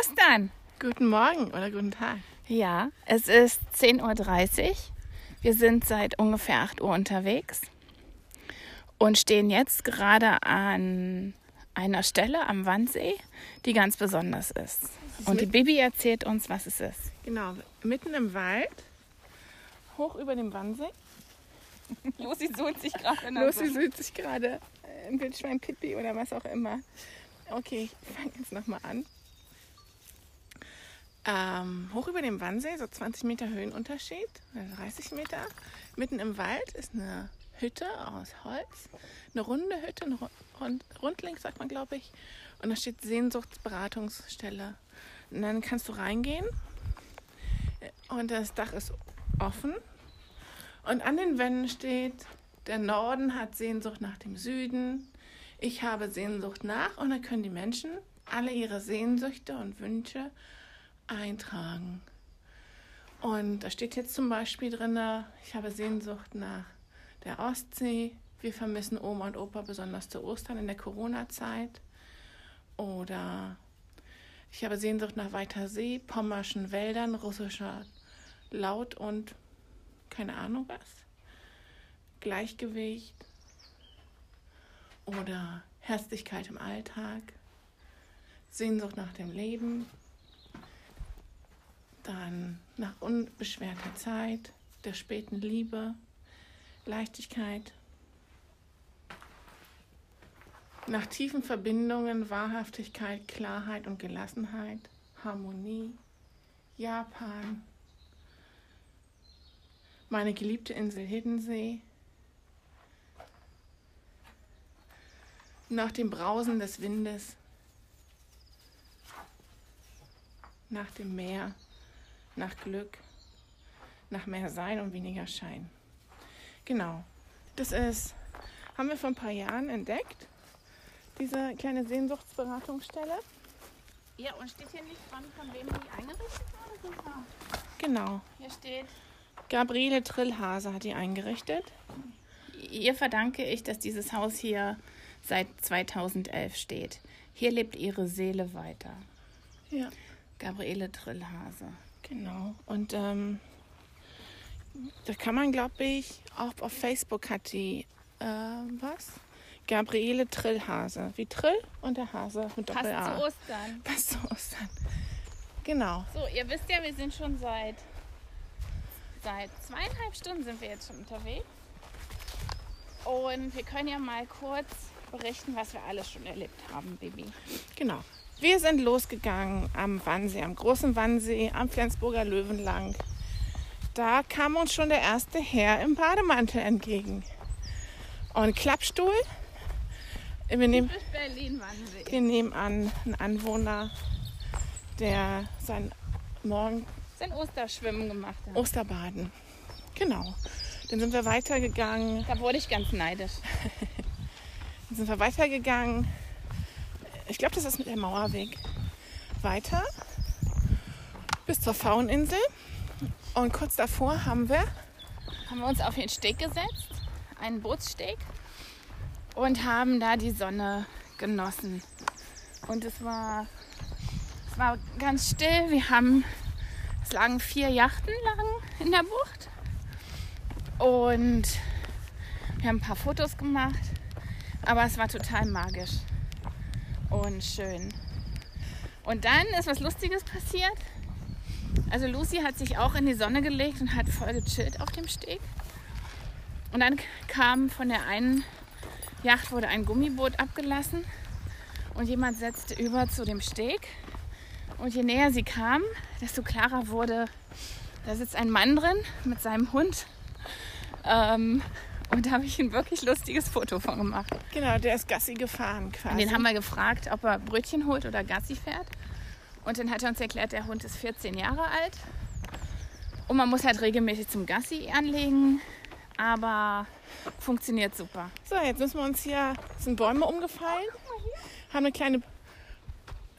Ostern! Guten Morgen oder guten Tag. Ja, es ist 10.30 Uhr. Wir sind seit ungefähr 8 Uhr unterwegs und stehen jetzt gerade an einer Stelle am Wannsee, die ganz besonders ist. Und die Bibi erzählt uns, was es ist. Genau, mitten im Wald, hoch über dem Wannsee. Lucy sucht sich gerade Lucy sucht sich gerade ein Wildschwein Pippi oder was auch immer. Okay, ich fange jetzt nochmal an. Ähm, hoch über dem Wannsee, so 20 Meter Höhenunterschied, 30 Meter. Mitten im Wald ist eine Hütte aus Holz. Eine runde Hütte, eine Rund, Rundlink, sagt man, glaube ich. Und da steht Sehnsuchtsberatungsstelle. Und dann kannst du reingehen. Und das Dach ist offen. Und an den Wänden steht, der Norden hat Sehnsucht nach dem Süden. Ich habe Sehnsucht nach. Und dann können die Menschen alle ihre Sehnsüchte und Wünsche eintragen. Und da steht jetzt zum Beispiel drin, ich habe Sehnsucht nach der Ostsee. Wir vermissen Oma und Opa besonders zu Ostern in der Corona-Zeit. Oder ich habe Sehnsucht nach weiter See, pommerschen Wäldern, russischer Laut und keine Ahnung was. Gleichgewicht oder Herzlichkeit im Alltag, Sehnsucht nach dem Leben, dann nach unbeschwerter Zeit, der späten Liebe, Leichtigkeit, nach tiefen Verbindungen, Wahrhaftigkeit, Klarheit und Gelassenheit, Harmonie, Japan, meine geliebte Insel Hiddensee, nach dem Brausen des Windes, nach dem Meer nach Glück, nach mehr Sein und weniger Schein. Genau, das ist, haben wir vor ein paar Jahren entdeckt, diese kleine Sehnsuchtsberatungsstelle. Ja, und steht hier nicht dran, von wem die eingerichtet wurde? Genau. Hier steht. Gabriele Trillhase hat die eingerichtet. Ihr verdanke ich, dass dieses Haus hier seit 2011 steht. Hier lebt ihre Seele weiter. Ja. Gabriele Trillhase. Genau. Und ähm, da kann man, glaube ich, auch auf Facebook hat die äh, was? Gabriele Trillhase. Wie Trill und der Hase mit Doppel A. Passt zu Ostern. Passt zu Ostern. Genau. So, ihr wisst ja, wir sind schon seit seit zweieinhalb Stunden sind wir jetzt schon unterwegs. Und wir können ja mal kurz berichten, was wir alles schon erlebt haben, Baby. Genau. Wir sind losgegangen am Wannsee, am großen Wannsee, am Flensburger Löwen lang. Da kam uns schon der erste Herr im Bademantel entgegen. Und Klappstuhl. Wir nehmen, wir nehmen an, einen Anwohner, der sein Morgen sein Osterschwimmen gemacht hat. Osterbaden. Genau. Dann sind wir weitergegangen. Da wurde ich ganz neidisch. Dann sind wir weitergegangen ich glaube, das ist mit der Mauerweg weiter bis zur Fauninsel. Und kurz davor haben wir, haben wir uns auf den Steg gesetzt, einen Bootssteg, und haben da die Sonne genossen. Und es war, es war ganz still. Wir haben, es lagen vier Yachten lang in der Bucht. Und wir haben ein paar Fotos gemacht. Aber es war total magisch und schön. Und dann ist was Lustiges passiert. Also Lucy hat sich auch in die Sonne gelegt und hat voll gechillt auf dem Steg. Und dann kam von der einen Yacht wurde ein Gummiboot abgelassen und jemand setzte über zu dem Steg. Und je näher sie kam, desto klarer wurde, da sitzt ein Mann drin mit seinem Hund. Ähm, und da habe ich ein wirklich lustiges Foto von gemacht. Genau, der ist Gassi gefahren quasi. Und den haben wir gefragt, ob er Brötchen holt oder Gassi fährt. Und dann hat er uns erklärt, der Hund ist 14 Jahre alt. Und man muss halt regelmäßig zum Gassi anlegen. Aber funktioniert super. So, jetzt müssen wir uns hier. sind Bäume umgefallen. Oh, haben eine kleine.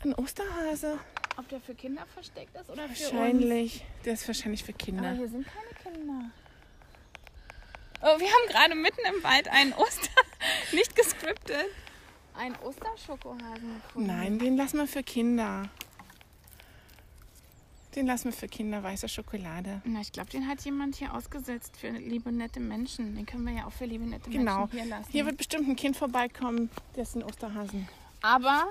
Ein Osterhase. Ob der für Kinder versteckt ist oder für Wahrscheinlich. Der ist wahrscheinlich für Kinder. Aber hier sind keine Kinder. Oh, wir haben gerade mitten im Wald einen Oster, nicht gescriptet, einen Osterschokohasen gefunden. Nein, den lassen wir für Kinder. Den lassen wir für Kinder weiße Schokolade. Na, ich glaube, den hat jemand hier ausgesetzt für liebe, nette Menschen. Den können wir ja auch für liebe, nette Genau. Menschen hier lassen. Hier wird bestimmt ein Kind vorbeikommen, der ist ein Osterhasen. Aber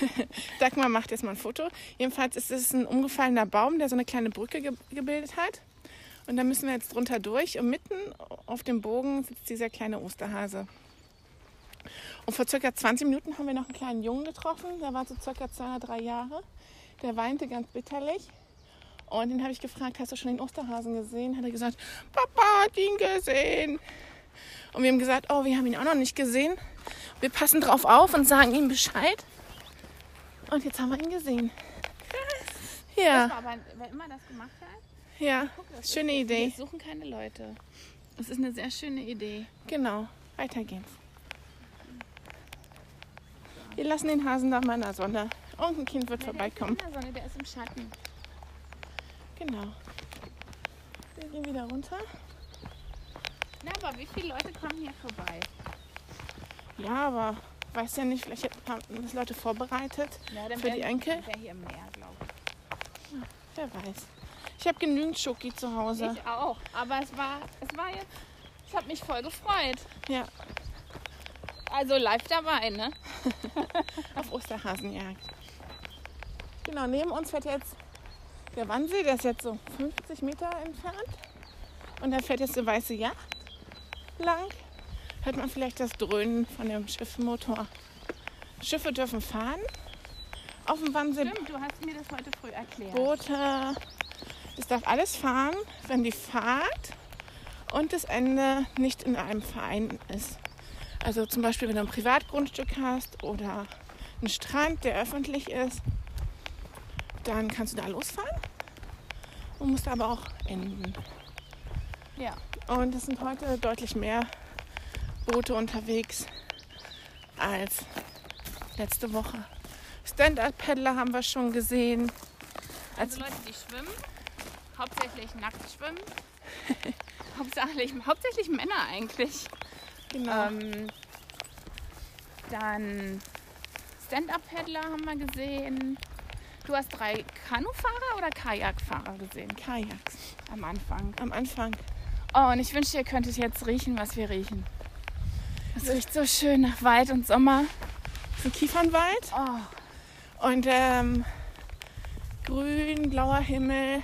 Dagmar macht jetzt mal ein Foto. Jedenfalls ist es ein umgefallener Baum, der so eine kleine Brücke ge gebildet hat. Und da müssen wir jetzt drunter durch. Und mitten auf dem Bogen sitzt dieser kleine Osterhase. Und vor circa 20 Minuten haben wir noch einen kleinen Jungen getroffen. Der war so circa zwei oder drei Jahre. Der weinte ganz bitterlich. Und den habe ich gefragt, hast du schon den Osterhasen gesehen? Hat er gesagt, Papa hat ihn gesehen. Und wir haben gesagt, oh, wir haben ihn auch noch nicht gesehen. Wir passen drauf auf und sagen ihm Bescheid. Und jetzt haben wir ihn gesehen. das Ja, war aber, wer immer das gemacht hat, ja, guck, schöne ist, Idee. Wir suchen keine Leute. Das ist eine sehr schöne Idee. Genau, weiter geht's. Wir lassen den Hasen nach meiner Sonne. Irgendein Kind wird vorbeikommen. Der ist in der Sonne, der ist im Schatten. Genau. Wir gehen wieder runter. Na, aber wie viele Leute kommen hier vorbei? Ja, aber weiß ja nicht, vielleicht haben das Leute vorbereitet. Ja, dann Für die Enkel? Wäre hier mehr, glaube ich. Wer weiß. Ich habe genügend Schoki zu Hause. Ich auch. Aber es war, es war jetzt, es hat mich voll gefreut. Ja, Also live dabei, ne? auf Osterhasenjagd. Genau, neben uns fährt jetzt der Wannsee, der ist jetzt so 50 Meter entfernt. Und da fährt jetzt eine weiße Yacht lang. Hört man vielleicht das Dröhnen von dem Schiffsmotor. Schiffe dürfen fahren. Auf dem Wannsee Stimmt, du hast mir das heute früh erklärt. Boote. Es darf alles fahren, wenn die Fahrt und das Ende nicht in einem Verein ist. Also zum Beispiel, wenn du ein Privatgrundstück hast oder einen Strand, der öffentlich ist, dann kannst du da losfahren und musst aber auch enden. Ja. Und es sind heute deutlich mehr Boote unterwegs als letzte Woche. Stand-up-Paddler haben wir schon gesehen. Also Leute, die schwimmen, hauptsächlich nackt schwimmen. hauptsächlich, hauptsächlich Männer eigentlich. Genau. Ähm, dann Stand-Up-Paddler haben wir gesehen. Du hast drei Kanufahrer oder Kajakfahrer gesehen Kajaks am Anfang. am Anfang. Oh, und ich wünschte, ihr könntet jetzt riechen, was wir riechen. Es riecht so schön nach Wald und Sommer. Ein Kiefernwald Oh, und ähm, grün, blauer Himmel.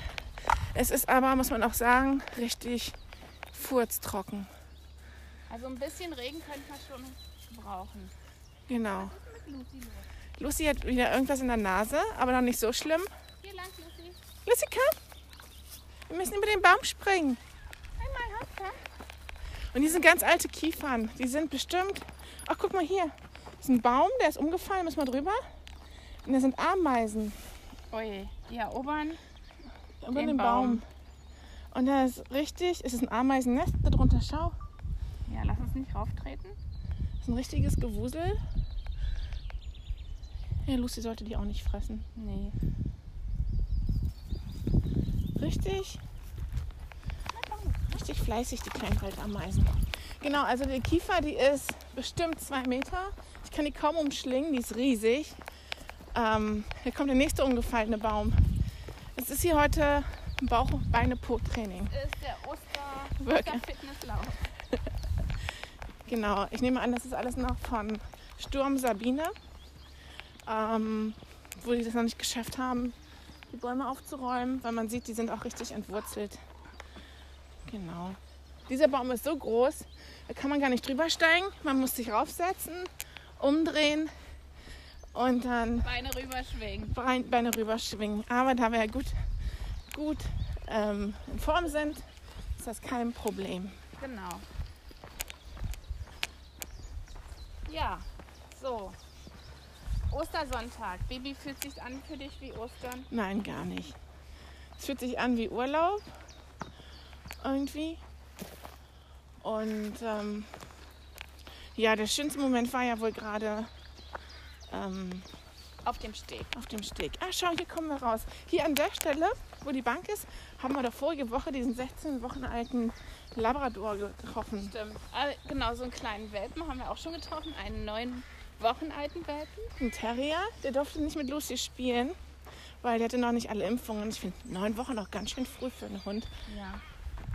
Es ist aber, muss man auch sagen, richtig furztrocken. also ein bisschen Regen könnte man schon gebrauchen. Genau. Lucy hat wieder irgendwas in der Nase, aber noch nicht so schlimm. Hier lang, Lucy. Lucy, komm! Wir müssen über den Baum springen. Einmal hopp, Und die sind ganz alte Kiefern. Die sind bestimmt. Ach, guck mal hier. Das ist ein Baum, der ist umgefallen. Müssen wir drüber? Und da sind Ameisen Ui, die erobern. Über Den den Baum. Baum. Und da ist richtig, es ist ein Ameisennest da drunter. Schau. Ja, lass uns nicht rauftreten. Das ist ein richtiges Gewusel. Ja, Lucy sollte die auch nicht fressen. Nee. Richtig, richtig fleißig, die kleinen Waldameisen. Genau, also die Kiefer, die ist bestimmt zwei Meter. Ich kann die kaum umschlingen, die ist riesig. Ähm, hier kommt der nächste umgefallene Baum. Es ist hier heute ein Bauch-Beine-Po-Training. Ist der Oster. Osterfitnesslauf. Genau, ich nehme an, das ist alles noch von Sturm Sabine, ähm, wo die das noch nicht geschafft haben, die Bäume aufzuräumen, weil man sieht, die sind auch richtig entwurzelt. Genau. Dieser Baum ist so groß, da kann man gar nicht drüber steigen. Man muss sich raufsetzen, umdrehen und dann Beine rüberschwingen. Bein- Beine rüberschwingen. Aber da wir ja gut, gut ähm, in Form sind, ist das kein Problem. Genau. Ja, so. Ostersonntag. Baby fühlt sich an für dich wie Ostern. Nein, gar nicht. Es fühlt sich an wie Urlaub. Irgendwie. Und ähm, ja, der schönste Moment war ja wohl gerade ähm, Auf dem Steg. auf dem Steg. Ah, schau, hier kommen wir raus. Hier an der Stelle, wo die Bank ist, haben wir doch vorige Woche diesen 16 Wochen alten Labrador getroffen. Stimmt. Äh, genau, so einen kleinen Welpen haben wir auch schon getroffen. Einen neun Wochen alten Welpen. Ein Terrier, der durfte nicht mit Lucy spielen, weil der hatte noch nicht alle Impfungen. Ich finde neun Wochen noch ganz schön früh für einen Hund. Ja.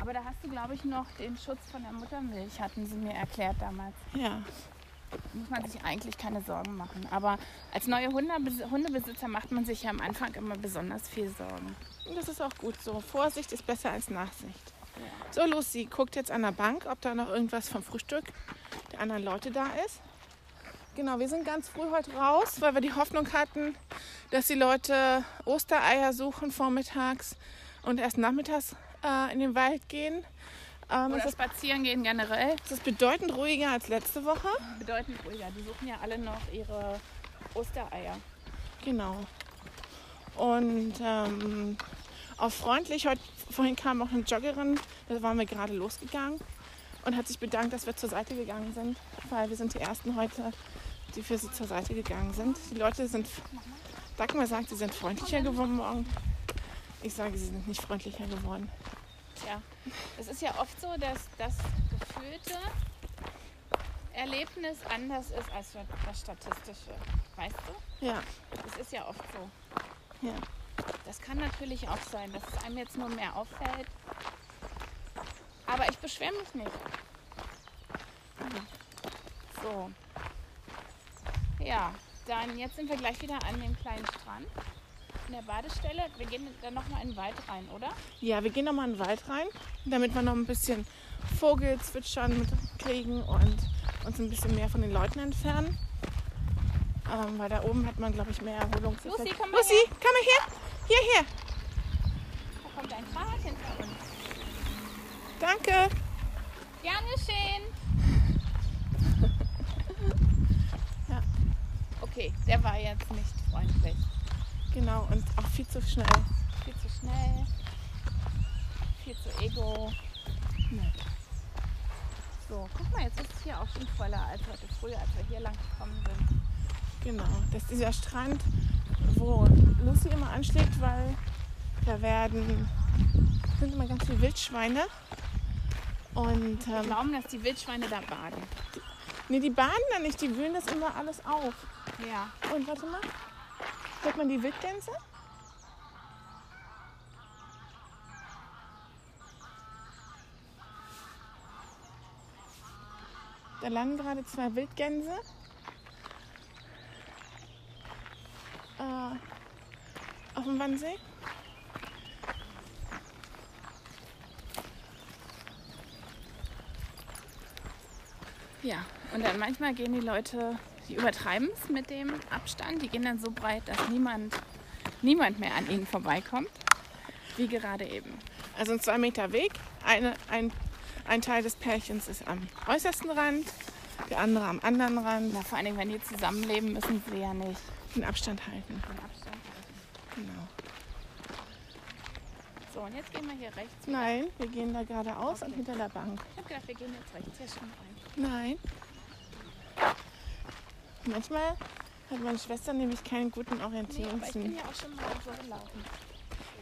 Aber da hast du, glaube ich, noch den Schutz von der Muttermilch, hatten sie mir erklärt damals. Ja. Muss man sich eigentlich keine Sorgen machen. Aber als neue Hundebes- Hundebesitzer macht man sich ja am Anfang immer besonders viel Sorgen. Und das ist auch gut so. Vorsicht ist besser als Nachsicht. So, Lucy guckt jetzt an der Bank, ob da noch irgendwas vom Frühstück der anderen Leute da ist. Genau, wir sind ganz früh heute raus, weil wir die Hoffnung hatten, dass die Leute Ostereier suchen vormittags und erst nachmittags äh, in den Wald gehen. Ähm, Oder spazieren gehen generell. es ist bedeutend ruhiger als letzte Woche. Bedeutend ruhiger. Die suchen ja alle noch ihre Ostereier. Genau. Und ähm, auch freundlich, heute, vorhin kam auch eine Joggerin, da waren wir gerade losgegangen und hat sich bedankt, dass wir zur Seite gegangen sind, weil wir sind die Ersten heute, die für sie zur Seite gegangen sind. Die Leute sind, Dagmar sagt, sie sind freundlicher geworden morgen. Ich sage, sie sind nicht freundlicher geworden. Tja, es ist ja oft so, dass das gefühlte Erlebnis anders ist als das statistische. Weißt du? Ja, Das ist ja oft so. ja. Das kann natürlich auch sein, dass es einem jetzt nur mehr auffällt. Aber ich beschwere mich nicht. So. Ja, dann jetzt sind wir gleich wieder an dem kleinen Strand. In der Badestelle. Wir gehen dann nochmal in den Wald rein, oder? Ja, wir gehen nochmal in den Wald rein, damit wir noch ein bisschen Vogelzwitschern mitkriegen und uns ein bisschen mehr von den Leuten entfernen. Ähm, weil da oben hat man, glaube ich, mehr Erholungseffekt. Lucy, komm mal Lucy, her. komm mal her. Hierher. Da kommt ein Fahrrad hinter uns. Danke. Gerne schön. Ja. Okay, der war jetzt nicht freundlich. Genau, und auch viel zu schnell. Viel zu schnell. Viel zu ego. Nee. So, guck mal, jetzt ist es hier auch schon voller als heute früh, als wir hier lang gekommen sind. Genau, das ist dieser Strand, wo Lucy immer anschlägt, weil da werden sind immer ganz viele Wildschweine. Und Wir ähm, glauben, dass die Wildschweine da baden. nee, die baden da nicht, die wühlen das immer alles auf. Ja. Und warte mal, hört man die Wildgänse? Da landen gerade zwei Wildgänse. Äh, auf dem Wannsee. Ja, und dann manchmal gehen die Leute, die übertreiben es mit dem Abstand. Die gehen dann so breit, dass niemand, niemand mehr an ihnen vorbeikommt. Wie gerade eben. Also ein zwei Meter Weg. Eine, ein, ein Teil des Pärchens ist am äußersten Rand, der andere am anderen Rand. Na, vor allen Dingen, wenn die zusammenleben, müssen sie ja nicht Den Abstand halten. den Abstand halten. Genau. So, und jetzt gehen wir hier rechts. Nein, wir gehen da geradeaus und Okay. hinter der Bank. Ich habe gedacht, wir gehen jetzt rechts hier schon rein. Nein. Manchmal hat meine Schwester nämlich keinen guten Nee, aber ich bin Orientierungssinn. ja auch schon mal so gelaufen.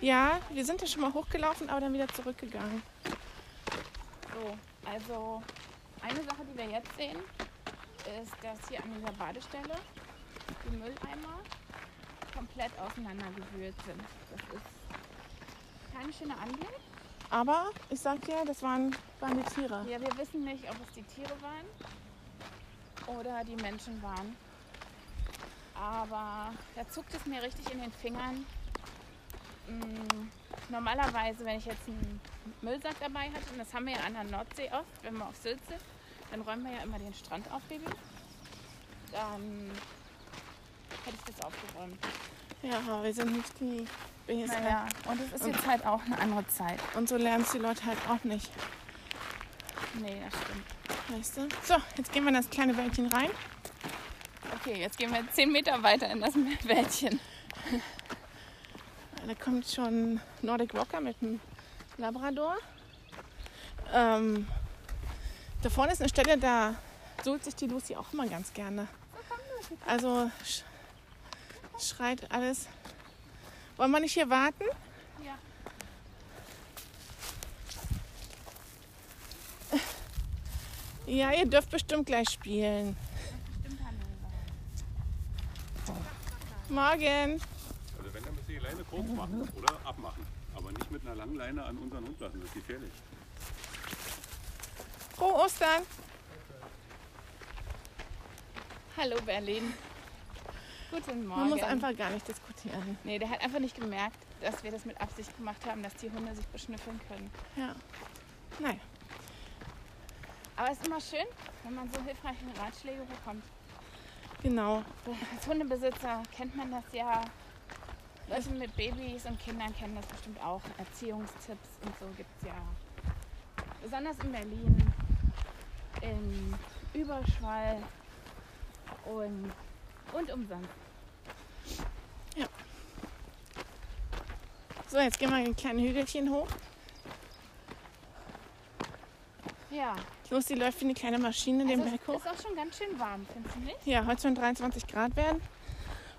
Ja, wir sind ja schon mal hochgelaufen, aber dann wieder zurückgegangen. So, also eine Sache, die wir jetzt sehen, ist, dass hier an dieser Badestelle die Mülleimer komplett auseinandergewühlt sind. Das ist kein schöner Anblick. Aber ich sag dir, das waren, waren die Tiere. Ja, wir wissen nicht, ob es die Tiere waren oder die Menschen waren. Aber da zuckt es mir richtig in den Fingern. Mm, Normalerweise, wenn ich jetzt einen Müllsack dabei hatte, und das haben wir ja an der Nordsee oft, wenn wir auf Sylt sind, dann räumen wir ja immer den Strand auf, Baby. Dann hätte ich das aufgeräumt. Ja, aber wir sind nicht die BSR. Naja, und es ist jetzt halt auch eine andere Zeit. Und so lernst die Leute halt auch nicht. Nee, das stimmt. Weißt du? So, jetzt gehen wir in das kleine Wäldchen rein. Okay, jetzt gehen wir 10 Meter weiter in das Wäldchen. Da kommt schon Nordic Walker mit einem Labrador. Ähm, da vorne ist eine Stelle, da sucht sich die Lucy auch immer ganz gerne. Also sch schreit alles. Wollen wir nicht hier warten? Ja. Ihr dürft bestimmt gleich spielen. Morgen. Also wenn, dann müsst ihr gleich Leine kurz machen oder abmachen. Aber nicht mit einer langen Leine an unseren Hund lassen, das ist gefährlich. Frohe Ostern! Hallo Berlin. Guten Morgen. Man muss einfach gar nicht diskutieren. Nee, der hat einfach nicht gemerkt, dass wir das mit Absicht gemacht haben, dass die Hunde sich beschnüffeln können. Ja. Nein. Aber es ist immer schön, wenn man so hilfreiche Ratschläge bekommt. Genau. Als Hundebesitzer kennt man das ja. Leute mit Babys und Kindern kennen das bestimmt auch. Erziehungstipps und so gibt es ja. Besonders in Berlin, in Überschwall und, und umsonst. So, jetzt gehen wir ein kleines Hügelchen hoch. Ja, Lucy läuft wie eine kleine Maschine den also Berg es hoch. ist auch schon ganz schön warm, findest du nicht? Ja, heute sollen 23 Grad werden.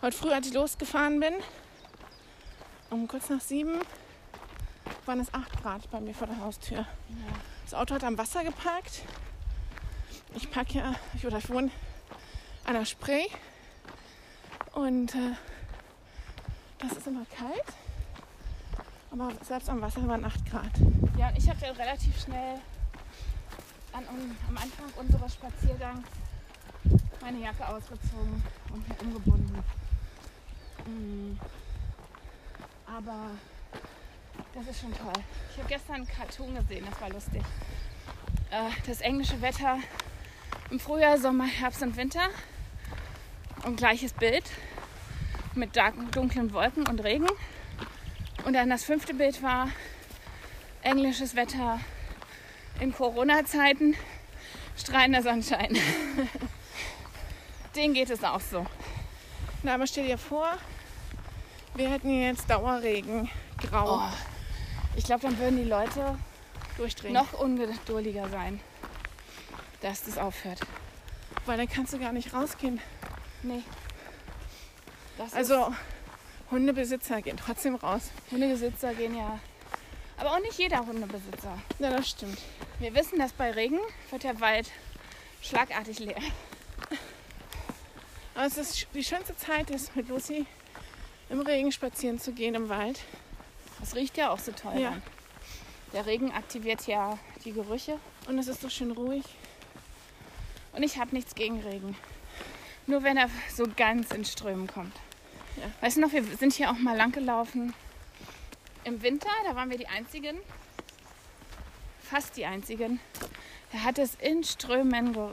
Heute früh, als ich losgefahren bin, um kurz nach sieben, waren es 8 Grad bei mir vor der Haustür. Ja. Das Auto hat am Wasser geparkt. Ich parke ja, ich, oder ich wohne an der Spree. Und äh, das ist immer kalt. Aber selbst am Wasser waren 8 Grad. Ja, und ich habe dann relativ schnell an, am Anfang unseres Spaziergangs meine Jacke ausgezogen und mir umgebunden. Mm. Aber das ist schon toll. Ich habe gestern einen Cartoon gesehen, das war lustig. Äh, das englische Wetter im Frühjahr, Sommer, Herbst und Winter. Und gleiches Bild mit dunklen Wolken und Regen. Und dann das fünfte Bild war englisches Wetter in Corona-Zeiten, strahlender Sonnenschein. Den geht es auch so. Na, aber stell dir vor, wir hätten jetzt Dauerregen, grau, Oh, ich glaube, dann würden die Leute durchdrehen. noch ungeduldiger sein, dass das aufhört. Weil dann kannst du gar nicht rausgehen. Nee. Das Also Hundebesitzer gehen trotzdem raus. Hundebesitzer gehen ja. Aber auch nicht jeder Hundebesitzer. Ja, das stimmt. Wir wissen, dass bei Regen wird der Wald schlagartig leer. Aber es ist die schönste Zeit, ist mit Lucy im Regen spazieren zu gehen im Wald. Das riecht ja auch so toll. Ja. Der Regen aktiviert ja die Gerüche. Und es ist so schön ruhig. Und ich habe nichts gegen Regen. Nur wenn er so ganz in Strömen kommt. Ja. Weißt du noch, wir sind hier auch mal lang gelaufen. Im Winter, da waren wir die Einzigen, fast die Einzigen, da hat es in Strömen ge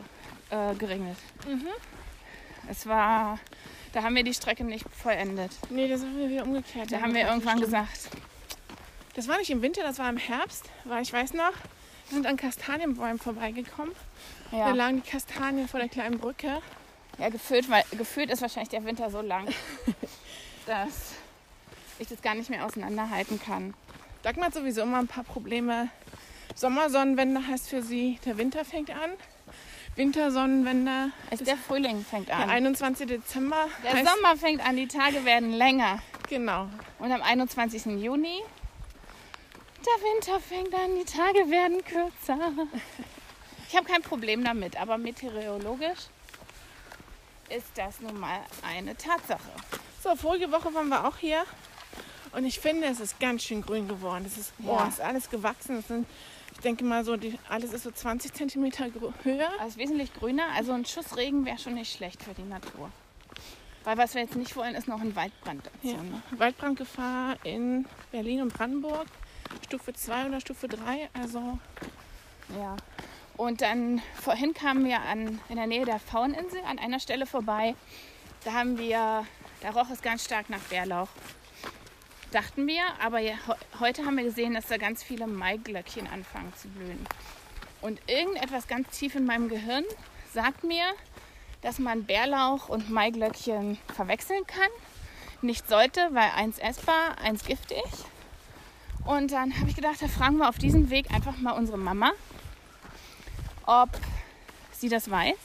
äh, geregnet. Mhm. Es war, da haben wir die Strecke nicht vollendet. Nee, da sind wir wieder umgekehrt. Da haben wir irgendwann gesagt, Das war nicht im Winter, das war im Herbst. Weil ich weiß noch, wir sind an Kastanienbäumen vorbeigekommen. Da ja, lagen die Kastanien vor der kleinen Brücke. ja gefühlt, weil, gefühlt ist wahrscheinlich der Winter so lang, dass ich das gar nicht mehr auseinanderhalten kann. Dagmar hat sowieso immer ein paar Probleme. Sommersonnenwende heißt für sie, der Winter fängt an. Wintersonnenwende, Es, der Frühling fängt der an. 21. Dezember. Der Sommer fängt an, die Tage werden länger. Genau. Und am 21. Juni, der Winter fängt an, die Tage werden kürzer. Ich habe kein Problem damit, aber meteorologisch ist das nun mal eine Tatsache. So, vorige Woche waren wir auch hier. Und ich finde, es ist ganz schön grün geworden. Es ist, boah, Ja. ist alles gewachsen. Es sind, ich denke mal, so die, alles ist so 20 Zentimeter gro- höher. Also wesentlich grüner, also ein Schuss Regen wäre schon nicht schlecht für die Natur. Weil was wir jetzt nicht wollen, ist noch ein Waldbrand dazu. Ja. Ne? Waldbrandgefahr in Berlin und Brandenburg. Stufe 2 oder Stufe 3. Also, Ja. Und dann vorhin kamen wir an, in der Nähe der Fauninsel an einer Stelle vorbei. Da haben wir, da roch es ganz stark nach Bärlauch. Dachten wir, aber ja, he- heute haben wir gesehen, dass da ganz viele Maiglöckchen anfangen zu blühen. Und irgendetwas ganz tief in meinem Gehirn sagt mir, dass man Bärlauch und Maiglöckchen verwechseln kann. Nicht sollte, weil eins essbar, eins giftig. Und dann habe ich gedacht, da fragen wir auf diesem Weg einfach mal unsere Mama, ob sie das weiß.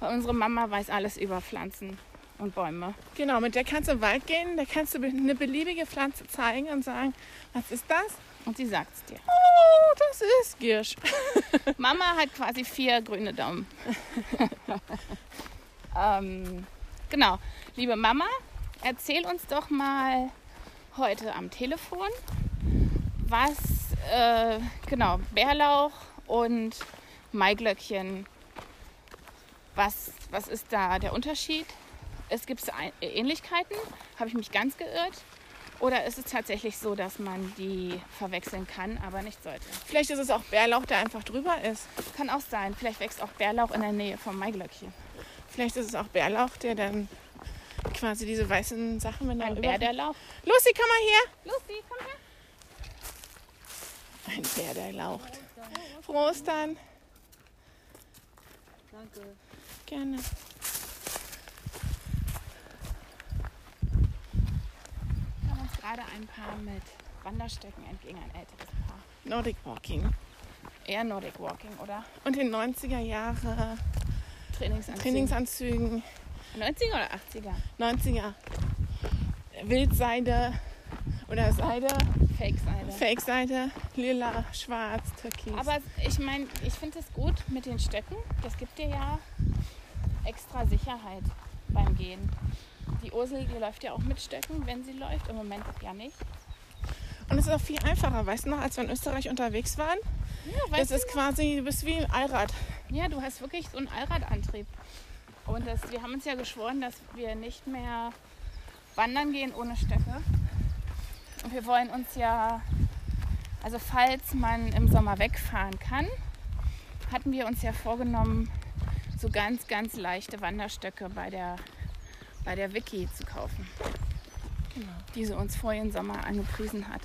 Weil unsere Mama weiß alles über Pflanzen und Bäume. genau, mit der kannst du im Wald gehen. Da kannst du eine beliebige Pflanze zeigen und sagen, was ist das? Und sie sagt es dir. Oh, das ist Giersch. Mama hat quasi vier grüne Daumen. ähm, genau. Liebe Mama, erzähl uns doch mal, heute am Telefon, was, äh, genau, Bärlauch und Maiglöckchen, was, was ist da der Unterschied? Es gibt Ähnlichkeiten, habe ich mich ganz geirrt. Oder ist es tatsächlich so, dass man die verwechseln kann, aber nicht sollte? Vielleicht ist es auch Bärlauch, der einfach drüber ist. Kann auch sein. Vielleicht wächst auch Bärlauch in der Nähe vom Maiglöckchen. Vielleicht ist es auch Bärlauch, der dann quasi diese weißen Sachen mit Ein Bär, der laucht. Lucy, komm mal her. Lucy, komm her. Ein Bär, der laucht. Prost dann. Danke. Gerne. Wir haben uns gerade ein Paar mit Wanderstöcken entgegen, ein älteres Paar. Nordic Walking. Eher Nordic Walking, oder? Und in 90er Jahre Trainingsanzüge. Trainingsanzügen. 90er oder 80er? 90er. Wildseide oder Seide, Fake-Seide. Fake-Seide, lila, schwarz, türkis. Aber ich meine, ich finde es gut mit den Stöcken. Das gibt dir ja extra Sicherheit beim Gehen. Die Ursel, die läuft ja auch mit Stöcken, wenn sie läuft. Im Moment ja nicht. Und es ist auch viel einfacher, weißt du noch, als wir in Österreich unterwegs waren? Ja, Es ist quasi, du bist wie ein Allrad. Ja, du hast wirklich so einen Allradantrieb. Und das, wir haben uns ja geschworen, dass wir nicht mehr wandern gehen ohne Stöcke. Und wir wollen uns ja, also falls man im Sommer wegfahren kann, hatten wir uns ja vorgenommen, so ganz, ganz leichte Wanderstöcke bei der, bei der Vicky zu kaufen. Die sie uns vorigen Sommer angepriesen hat.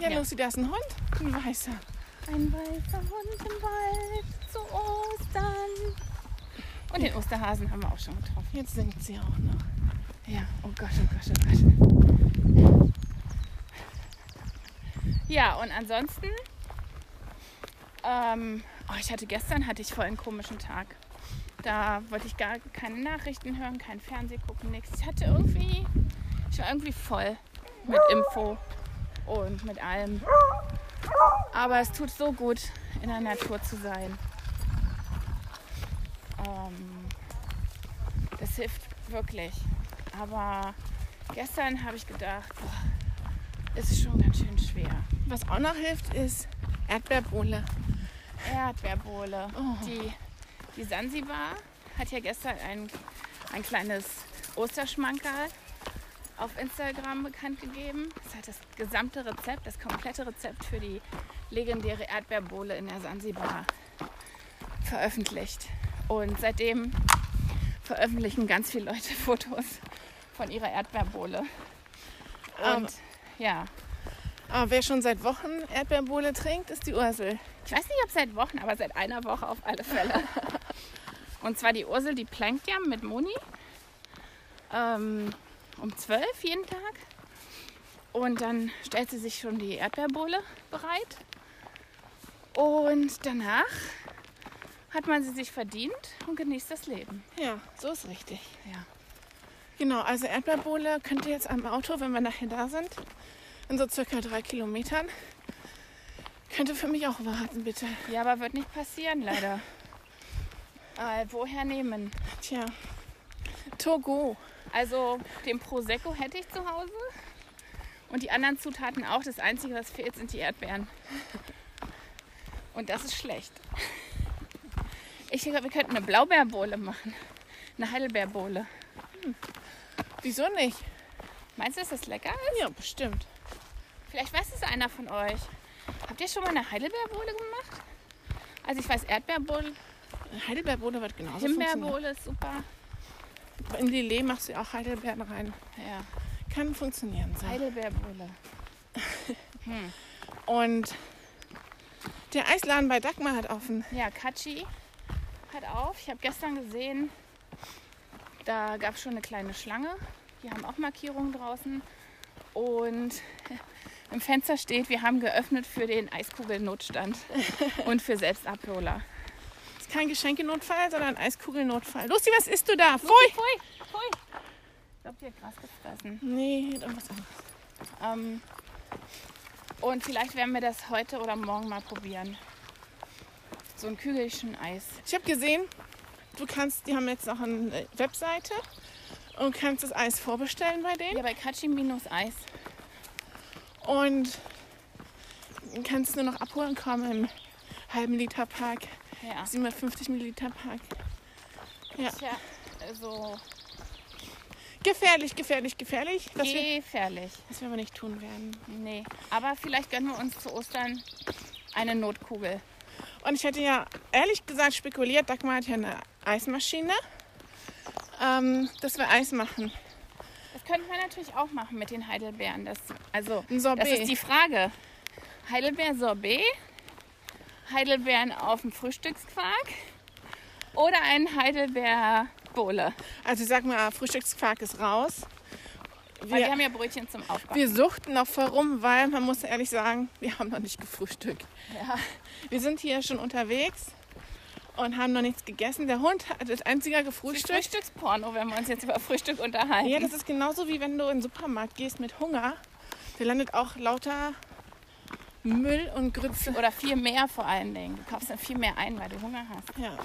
Ja, Ja. Lucy, da ist ein Hund, ein weißer. Ein weißer Hund im Wald zu Ostern. Und den Osterhasen haben wir auch schon getroffen. Jetzt singt sie auch noch. Ja, oh Gott, oh Gott, oh Gott. Ja, und ansonsten, ähm, oh, ich hatte gestern hatte ich voll einen komischen Tag. Da wollte ich gar keine Nachrichten hören, kein Fernsehen gucken, nichts. Ich hatte irgendwie, ich war irgendwie voll mit Info und mit allem. Aber es tut so gut, in der Natur zu sein. Ähm, das hilft wirklich. Aber gestern habe ich gedacht, boah, ist schon ganz schön schwer. Was auch noch hilft, ist Erdbeerbohle. Erdbeerbohle. Oh. Die, die Sansibar hat ja gestern ein, ein kleines Osterschmankerl auf Instagram bekannt gegeben. Das hat das gesamte Rezept, das komplette Rezept für die legendäre Erdbeerbohle in der Sansibar veröffentlicht. Und seitdem veröffentlichen ganz viele Leute Fotos von ihrer Erdbeerbohle. Und Aber- ja, Aber wer schon seit Wochen Erdbeerbohle trinkt, ist die Ursel. Ich weiß nicht, ob seit Wochen, aber seit einer Woche auf alle Fälle. Und zwar die Ursel, die plankt ja mit Moni ähm, um 12 jeden Tag. Und dann stellt sie sich schon die Erdbeerbohle bereit. Und danach hat man sie sich verdient und genießt das Leben. Ja, so ist richtig. Ja. Genau, also Erdbeerbohle könnt ihr jetzt am Auto, wenn wir nachher da sind, in so circa drei Kilometern, könnt ihr für mich auch warten, bitte. Ja, aber wird nicht passieren, leider. Äh, woher nehmen? Tja, Togo. Also den Prosecco hätte ich zu Hause und die anderen Zutaten auch. Das Einzige, was fehlt, sind die Erdbeeren. Und das ist schlecht. Ich glaube, wir könnten eine Blaubeerbohle machen. Eine Heidelbeerbohle. Wieso nicht? Meinst du, dass das lecker ist? Ja, bestimmt. Vielleicht weiß es einer von euch. Habt ihr schon mal eine Heidelbeerbohle gemacht? Also ich weiß, Erdbeerbohle, Heidelbeerbohle wird genauso. Himbeerbohle ist super. In Lillet machst du auch Heidelbeeren rein. Ja, Kann funktionieren. So. Heidelbeerbohle. Und der Eisladen bei Dagmar hat offen. Ja, Kachi hat auf. Ich habe gestern gesehen, da gab es schon eine kleine Schlange. Die haben auch Markierungen draußen. Und im Fenster steht, wir haben geöffnet für den Eiskugelnotstand und für Selbstabholer. Kein Geschenkenotfall, sondern Eiskugelnotfall. Lucy, was isst du da? Pfui! Pfui, pfui. Ich glaube, die hat Gras gefressen. Nee, irgendwas anderes. Ähm, und vielleicht werden wir das heute oder morgen mal probieren. So ein Kügelchen Eis. Ich habe gesehen, du kannst, die haben jetzt noch eine Webseite und kannst das Eis vorbestellen bei denen. Ja, bei Kachi minus Eis. Und kannst nur noch abholen kommen im halben Liter Pack, Ja. 750 Milliliter Pack. Ja. Tja, also Gefährlich, gefährlich, gefährlich. Was wir, gefährlich. was wir aber nicht tun werden. Nee. Aber vielleicht gönnen wir uns zu Ostern eine Notkugel. Und ich hätte ja ehrlich gesagt spekuliert, Dagmar hat ja eine Eismaschine, ähm, dass wir Eis machen. Das könnten wir natürlich auch machen mit den Heidelbeeren. Das, also, das ist die Frage. Heidelbeer-Sorbet, Heidelbeeren auf dem Frühstücksquark oder ein Heidelbeer-Bowle. Also ich sag mal, Frühstücksquark ist raus. Weil wir Wir, haben ja Brötchen zum Aufbauen. wir suchten noch vorum, weil man muss ehrlich sagen, wir haben noch nicht gefrühstückt. Ja. Wir sind hier schon unterwegs und haben noch nichts gegessen. Der Hund hat als einziger Frühstück. gefrühstückt. Frühstücksporno, wenn wir uns jetzt über Frühstück unterhalten. Ja, das ist genauso wie wenn du in den Supermarkt gehst mit Hunger. Da landet auch lauter Müll und Grütze. Oder viel mehr vor allen Dingen. Du kaufst dann viel mehr ein, weil du Hunger hast. Ja,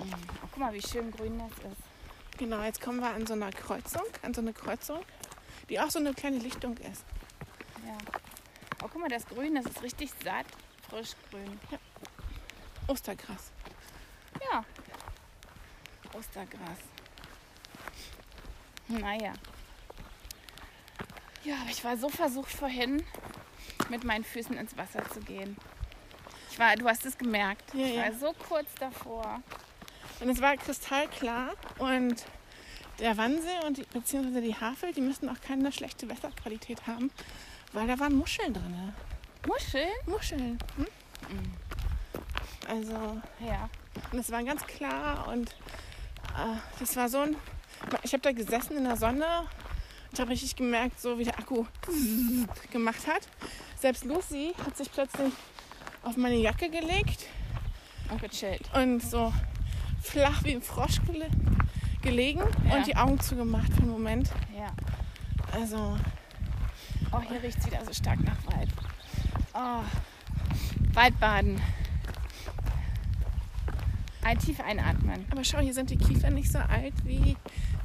Oh, guck mal, wie schön grün das ist. genau. Jetzt kommen wir an so einer Kreuzung, an so eine Kreuzung, die auch so eine kleine Lichtung ist. Ja. Oh, guck mal, das Grün, das ist richtig satt, frisch grün. Ostergras. Ja. Ostergras. Naja. Ja, aber ich war so versucht vorhin, mit meinen Füßen ins Wasser zu gehen. Ich war, du hast es gemerkt. Ja, ich ja. war so kurz davor. Und es war kristallklar und der Wannsee und die, beziehungsweise die Havel, die müssen auch keine schlechte Wasserqualität haben, weil da waren Muscheln drin. Muscheln? Muscheln. Hm? Also, Ja. und es war ganz klar und äh, das war so ein. Ich habe da gesessen in der Sonne und habe richtig gemerkt, so wie der Akku gemacht hat. Selbst Lucy hat sich plötzlich auf meine Jacke gelegt Und gechillt. und so flach wie ein Frosch gele gelegen Ja. und die Augen zugemacht für einen Moment. Ja. Also, Oh, hier riecht es wieder so stark nach Wald. Oh. Waldbaden. Ein tief einatmen. aber schau, hier sind die Kiefer nicht so alt wie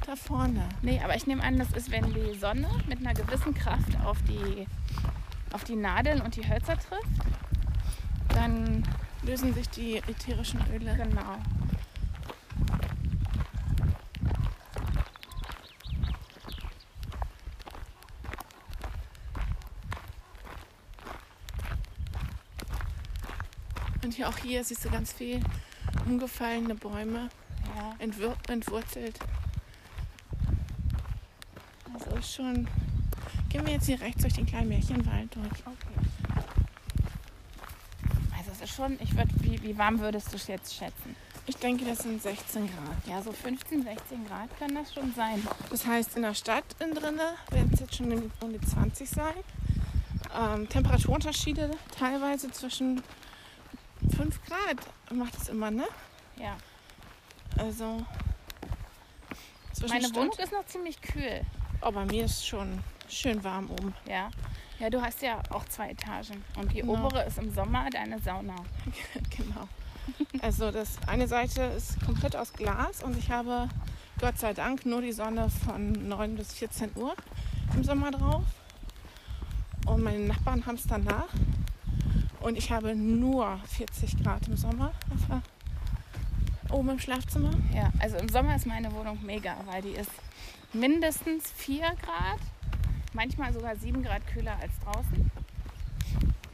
da vorne. Nee, aber ich nehme an, das ist, wenn die Sonne mit einer gewissen Kraft auf die, auf die Nadeln und die Hölzer trifft. Dann, Lösen sich die ätherischen Öle. genau. Und hier auch hier siehst du ganz viel umgefallene Bäume, Ja. entwur entwurzelt. Also ist schon. Gehen wir jetzt hier rechts durch den kleinen Märchenwald durch. Okay. Also es ist schon, ich würde, wie, wie warm würdest du es jetzt schätzen? Ich denke, das sind 16 Grad. Ja, so 15, 16 Grad kann das schon sein. Das heißt, in der Stadt innen drinne werden es jetzt schon um die 20 sein. Ähm, Temperaturunterschiede teilweise zwischen 5 Grad macht es immer, ne? Ja. Also. zwischen Meine Wohnung ist noch ziemlich kühl. Oh, bei mir ist schon schön warm oben. Ja. Ja, du hast ja auch zwei Etagen. Und die Genau. obere ist im Sommer deine Sauna. genau. Also das eine Seite ist komplett aus Glas und ich habe Gott sei Dank nur die Sonne von 9 bis 14 Uhr im Sommer drauf. Und meine Nachbarn haben es danach. Und ich habe nur 40 Grad im Sommer oben im Schlafzimmer. Ja, also im Sommer ist meine Wohnung mega, weil die ist mindestens 4 Grad, manchmal sogar 7 Grad kühler als draußen.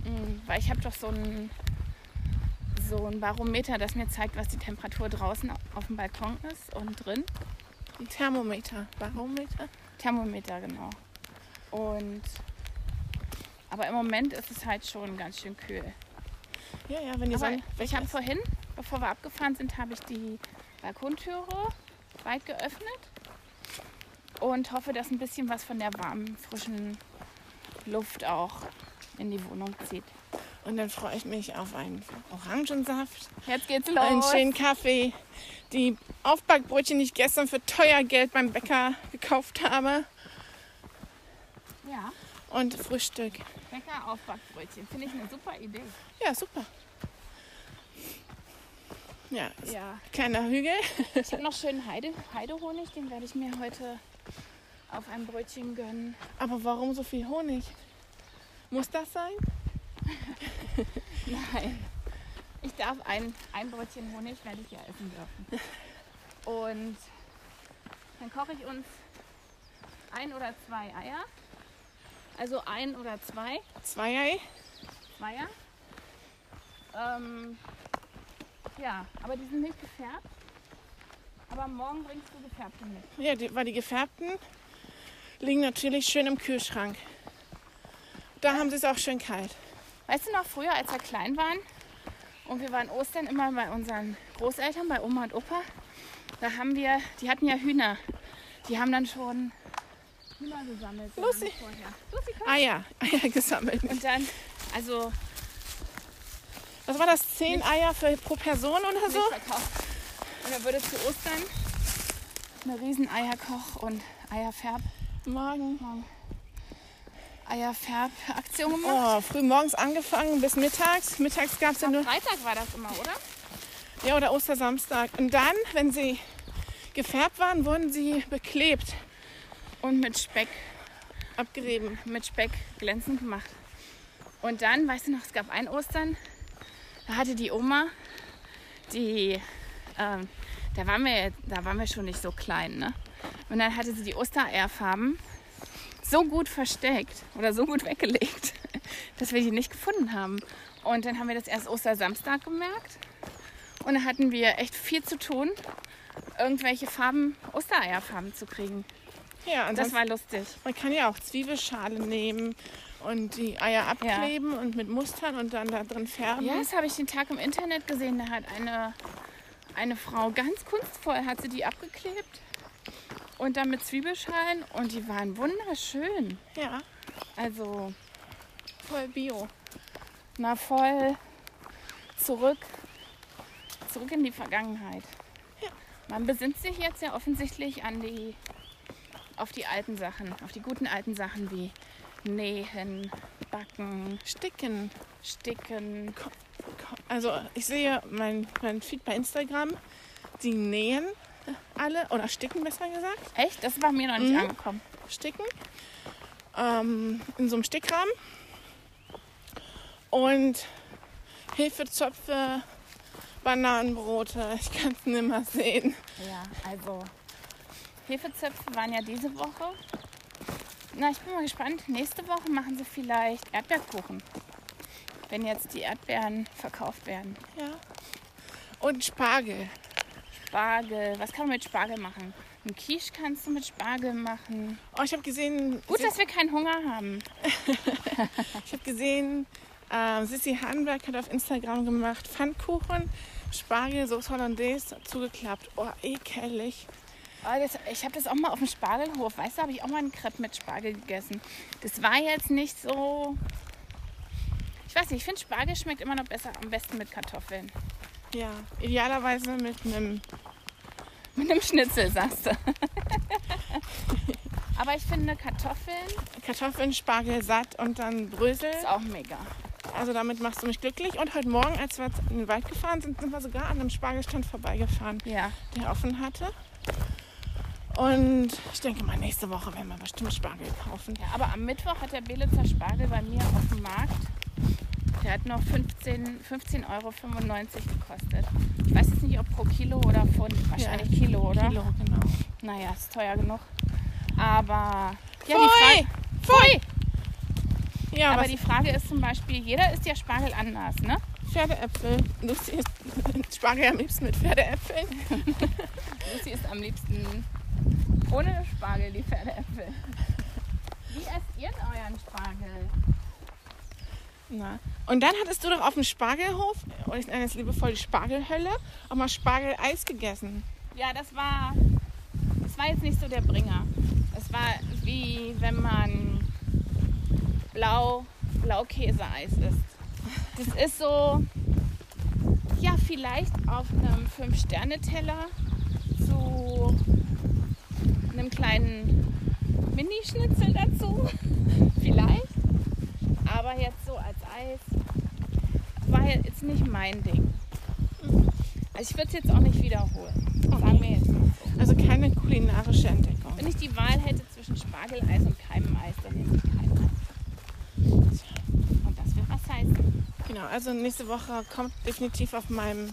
Mm, Weil ich habe doch so ein, so ein Barometer, das mir zeigt, was die Temperatur draußen auf dem Balkon ist und drin. Ein Thermometer, Barometer. Thermometer, genau. Und aber im Moment ist es halt schon ganz schön kühl. Ja, ja, wenn die Aber Sonne ich habe vorhin, bevor wir abgefahren sind, habe ich die Balkontüre weit geöffnet und hoffe, dass ein bisschen was von der warmen, frischen Luft auch in die Wohnung zieht. Und dann freue ich mich auf einen Orangensaft. Jetzt geht's einen los. schönen Kaffee, die Aufbackbrötchen, die ich gestern für teuer Geld beim Bäcker gekauft habe Ja, und Frühstück. Bäcker Aufbackbrötchen. Finde ich eine super Idee. Ja, super. Ja, Ja. kleiner Hügel. Ich habe noch schönen Heide, Heidehonig, den werde ich mir heute auf ein Brötchen gönnen. Aber warum so viel Honig? Muss das sein? Nein. Ich darf ein, ein Brötchen Honig, werde ich ja essen dürfen. Und dann koche ich uns ein oder zwei Eier. Also ein oder zwei, Zwei Ei? Zweier. Ähm, ja, aber die sind nicht gefärbt. Aber morgen bringst du gefärbte mit. Ja, die, weil die gefärbten liegen natürlich schön im Kühlschrank. Da haben sie es auch schön kalt. Weißt du noch früher, als wir klein waren und wir waren Ostern immer bei unseren Großeltern, bei Oma und Opa, da haben wir, die hatten ja Hühner. Die haben dann schon Hühner gesammelt. Lucy. Lucy, komm. Eier, Eier gesammelt. Und dann, also Was war das? Zehn Eier für, pro Person oder so? verkauft. Und dann würde zu Ostern eine riesen Eierkoch- und Eierfärb, Morgen. Eierfärb-Aktion gemacht. Oh, früh morgens angefangen bis mittags. Mittags gab es ja nur. Freitag war das immer, oder? Ja, oder Ostersamstag. Und dann, wenn sie gefärbt waren, wurden sie beklebt, Und mit Speck abgerieben. mit Speck glänzend gemacht. Und dann, weißt du noch, es gab ein Ostern, da hatte die Oma, die, ähm, da, waren wir, da waren wir schon nicht so klein, ne? Und dann hatte sie die Ostereierfarben so gut versteckt oder so gut weggelegt, dass wir die nicht gefunden haben. Und dann haben wir das erst Ostersamstag gemerkt. Und da hatten wir echt viel zu tun, irgendwelche Farben, Ostereierfarben zu kriegen. Ja, und Das das war lustig. man kann ja auch Zwiebelschale nehmen und die Eier abkleben und mit Mustern und dann da drin färben. Ja, das habe ich den Tag im Internet gesehen. Da hat eine, eine Frau ganz kunstvoll hat sie die abgeklebt und dann mit Zwiebelschalen und die waren wunderschön. ja Also voll bio. na voll zurück, zurück in die Vergangenheit. Ja. Man besinnt sich jetzt ja offensichtlich an die, auf die alten Sachen, auf die guten alten Sachen wie Nähen, Backen, Sticken. Sticken. Also ich sehe mein, mein Feed bei Instagram, die nähen alle, oder sticken besser gesagt, Echt? Das war mir noch nicht Mhm. angekommen. sticken, ähm, in so einem Stickrahmen. Und Hefezöpfe, Bananenbrote, ich kann es nicht mehr sehen. Ja, also Hefezöpfe waren ja diese Woche. Na, ich bin mal gespannt. Nächste Woche machen sie vielleicht Erdbeerkuchen. Wenn jetzt die Erdbeeren verkauft werden. Ja. Und Spargel. Spargel. Was kann man mit Spargel machen? Ein Quiche kannst du mit Spargel machen. Oh, ich habe gesehen, Gut, dass wir keinen Hunger haben. ich habe gesehen, äh, Sissy Hanberg hat auf Instagram gemacht Pfannkuchen, Spargel, Sauce Hollandaise zugeklappt. Oh, ekelig. Oh, das, ich habe das auch mal auf dem Spargelhof. Weißt du, habe ich auch mal einen Crepe mit Spargel gegessen. Das war jetzt nicht so. Ich weiß nicht, ich finde Spargel schmeckt immer noch besser, am besten mit Kartoffeln. Ja, idealerweise mit einem Mit einem Schnitzel, sagst du. Aber ich finde Kartoffeln Kartoffeln, Spargel satt und dann Brösel. ist auch mega. Also damit machst du mich glücklich. Und heute Morgen, als wir in den Wald gefahren sind, sind wir sogar an einem Spargelstand vorbeigefahren, Ja. der offen hatte. Und ich denke mal, nächste Woche werden wir bestimmt Spargel kaufen. ja. Aber am Mittwoch hat der Belitzer Spargel bei mir auf dem Markt. Der hat noch 15 15,95 Euro gekostet. Ich weiß jetzt nicht, ob pro Kilo oder Pfund. Wahrscheinlich Kilo, oder? Kilo, genau. Naja, ist teuer genug. Aber. Ja, Pfui! die Frage. Pfui! Ja, Aber die Frage ist zum Beispiel, jeder isst ja Spargel anders, ne? Pferdeäpfel. Lucy isst Spargel am liebsten mit Pferdeäpfeln. Lucy isst am liebsten ohne Spargel die Pferdeäpfel. Wie esst ihr denn euren Spargel? Na. Und dann hattest du doch auf dem Spargelhof, und ich nenne es liebevoll die Spargelhölle, auch mal Spargeleis gegessen. Ja, das war, das war jetzt nicht so der Bringer. Es war wie wenn man Blau, Blaukäseeis isst. Das ist so, ja, vielleicht auf einem Fünf-Sterne-Teller zu einem kleinen Minischnitzel dazu. Vielleicht. Aber jetzt so als Eis war jetzt nicht mein Ding. Also ich würde es jetzt auch nicht wiederholen. Sagen wir jetzt so. Also keine kulinarische Entdeckung. Wenn ich die Wahl hätte zwischen Spargeleis und Keimeneis, dann nehme ich Keimeneis. Und das wird was heißen. Genau, also nächste Woche kommt definitiv auf meinem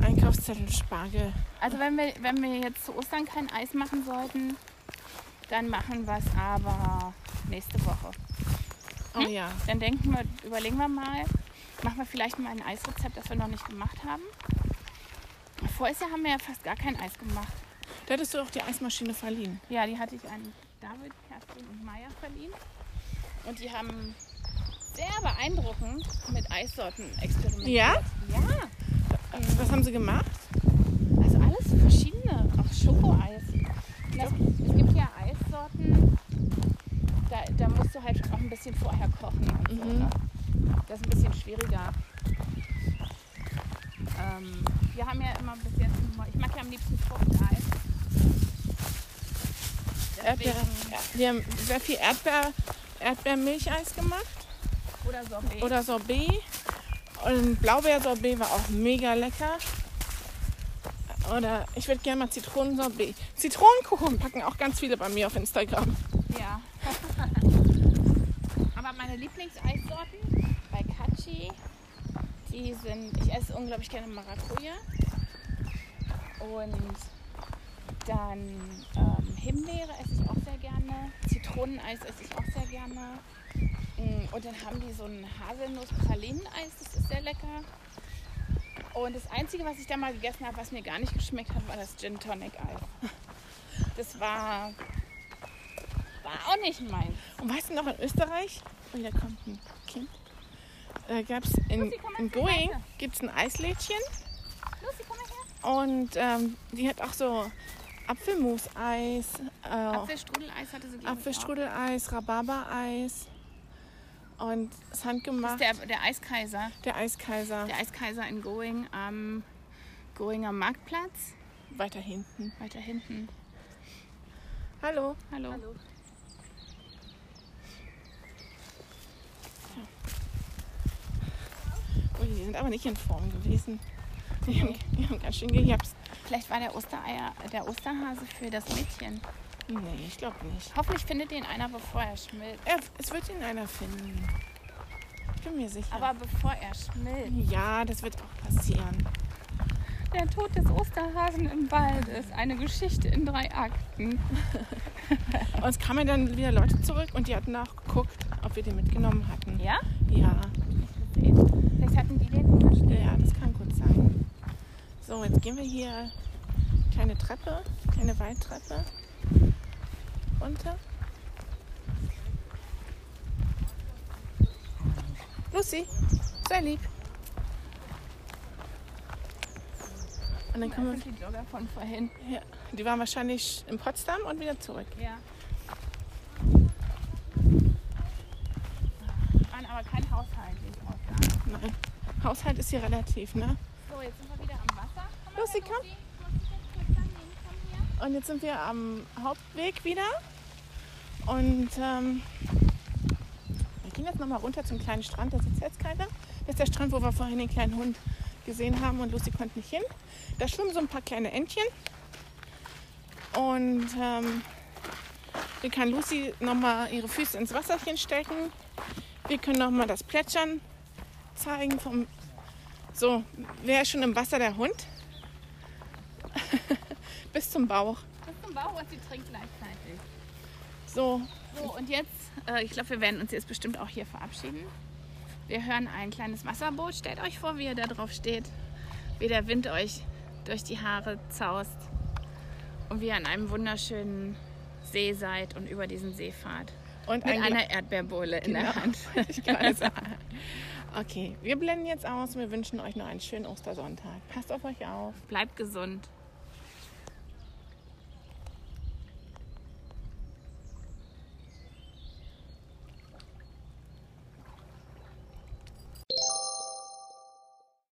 Einkaufszettel Spargel. Also wenn wir, wenn wir jetzt zu Ostern kein Eis machen sollten, dann machen wir es aber nächste Woche. Oh ja. Dann denken wir, überlegen wir mal, machen wir vielleicht mal ein Eisrezept, das wir noch nicht gemacht haben. Jahr haben wir ja fast gar kein Eis gemacht. Da hättest du auch die Eismaschine verliehen. Ja, die hatte ich an David, Kerstin und Maya verliehen. Und die haben sehr beeindruckend mit Eissorten experimentiert. Ja? Ja, Was haben sie gemacht? also alles verschiedene, auch Schokoeis. Das, es gibt ja Eissorten, da, da musst du halt auch ein bisschen vorher kochen und so. Mhm. Ne? Das ist ein bisschen schwieriger. Ähm, wir haben ja immer bis jetzt, nur- ich mag ja am liebsten Fruchteis. Erdbeer, wir haben sehr viel Erdbeer, Erdbeermilcheis gemacht Oder Sorbet. oder Sorbet. Und Blaubeersorbet war auch mega lecker. Oder ich würde gerne mal Zitronensorbet. Zitronenkuchen packen auch ganz viele bei mir auf Instagram. Meine Lieblingseissorten bei Kachi, die sind, ich esse unglaublich gerne Maracuja. Und dann ähm, Himbeere esse ich auch sehr gerne. Zitroneneis esse ich auch sehr gerne. Mm, Und dann haben die so ein Haselnuss-Pralineneis, das ist sehr lecker. Und das Einzige, was ich da mal gegessen habe, was mir gar nicht geschmeckt hat, war das Gin Tonic Eis. Das war, war auch nicht meins. Und weißt du noch in Österreich? Oh, da kommt ein Kind. Da gab es in, Lucy, in Going gibt's ein Eislädchen. Lucy, komm mal her. Und ähm, die hat auch so Apfelmus-Eis, äh, Apfelstrudeleis hatte sie, glaube Apfelstrudeleis, Rhabarbereis und das handgemacht. Das ist der, der Eiskaiser. der Eiskaiser Der Eiskaiser in Going am Goinger Marktplatz. weiter hinten. Weiter hinten. Hallo. Hallo. Oh, die sind aber nicht in Form gewesen. Die haben, die haben ganz schön gejapst. Vielleicht war der Ostereier, der Osterhase für das Mädchen. Nee, ich glaube nicht. Hoffentlich findet ihn einer, bevor er schmilzt. Er, es wird ihn einer finden. Ich bin mir sicher. Aber bevor er schmilzt. ja, das wird auch passieren. Der Tod des Osterhasen im Wald ist eine Geschichte in drei Akten. Und es kamen dann wieder Leute zurück und die hatten auch geguckt, ob wir den mitgenommen hatten. Ja? Ja, Vielleicht hatten die den hingestellt. ja, das kann gut sein. So, jetzt gehen wir hier kleine Treppe, kleine Waldtreppe runter. Lucy, sei lieb. Und dann kommen sind die Jogger von vorhin. wir, ja, die waren wahrscheinlich in Potsdam und wieder zurück. Ja. Waren aber kein Haushalt, wie es aussah. Nein, Haushalt ist hier relativ, ne? So, jetzt sind wir wieder am Wasser. Komm komm. Hier. Und jetzt sind wir am Hauptweg wieder. Und ähm, wir gehen jetzt nochmal runter zum kleinen Strand. Da sitzt jetzt keiner. Das ist der Strand, wo wir vorhin den kleinen Hund gesehen haben und Lucy konnte nicht hin. Da schwimmen so ein paar kleine Entchen. Und ähm, dann kann Lucy nochmal ihre Füße ins Wasserchen stecken. Wir können nochmal das Plätschern zeigen. Vom so, wer ist schon im Wasser? Der Hund? Bis zum Bauch. Ist ein Bauch und sie trinkt gleichzeitig. So, So, und jetzt, äh, ich glaube, wir werden uns jetzt bestimmt auch hier verabschieden. Wir hören ein kleines Wasserboot. Stellt euch vor, wie ihr da drauf steht. Wie der Wind euch durch die Haare zaust. Und wie ihr an einem wunderschönen See seid und über diesen See fahrt. und Mit ein einer Erdbeerbohle in der Genau. Hand. ich gerade sagen. Okay, wir blenden jetzt aus. Wir wünschen euch noch einen schönen Ostersonntag. Passt auf euch auf. Bleibt gesund.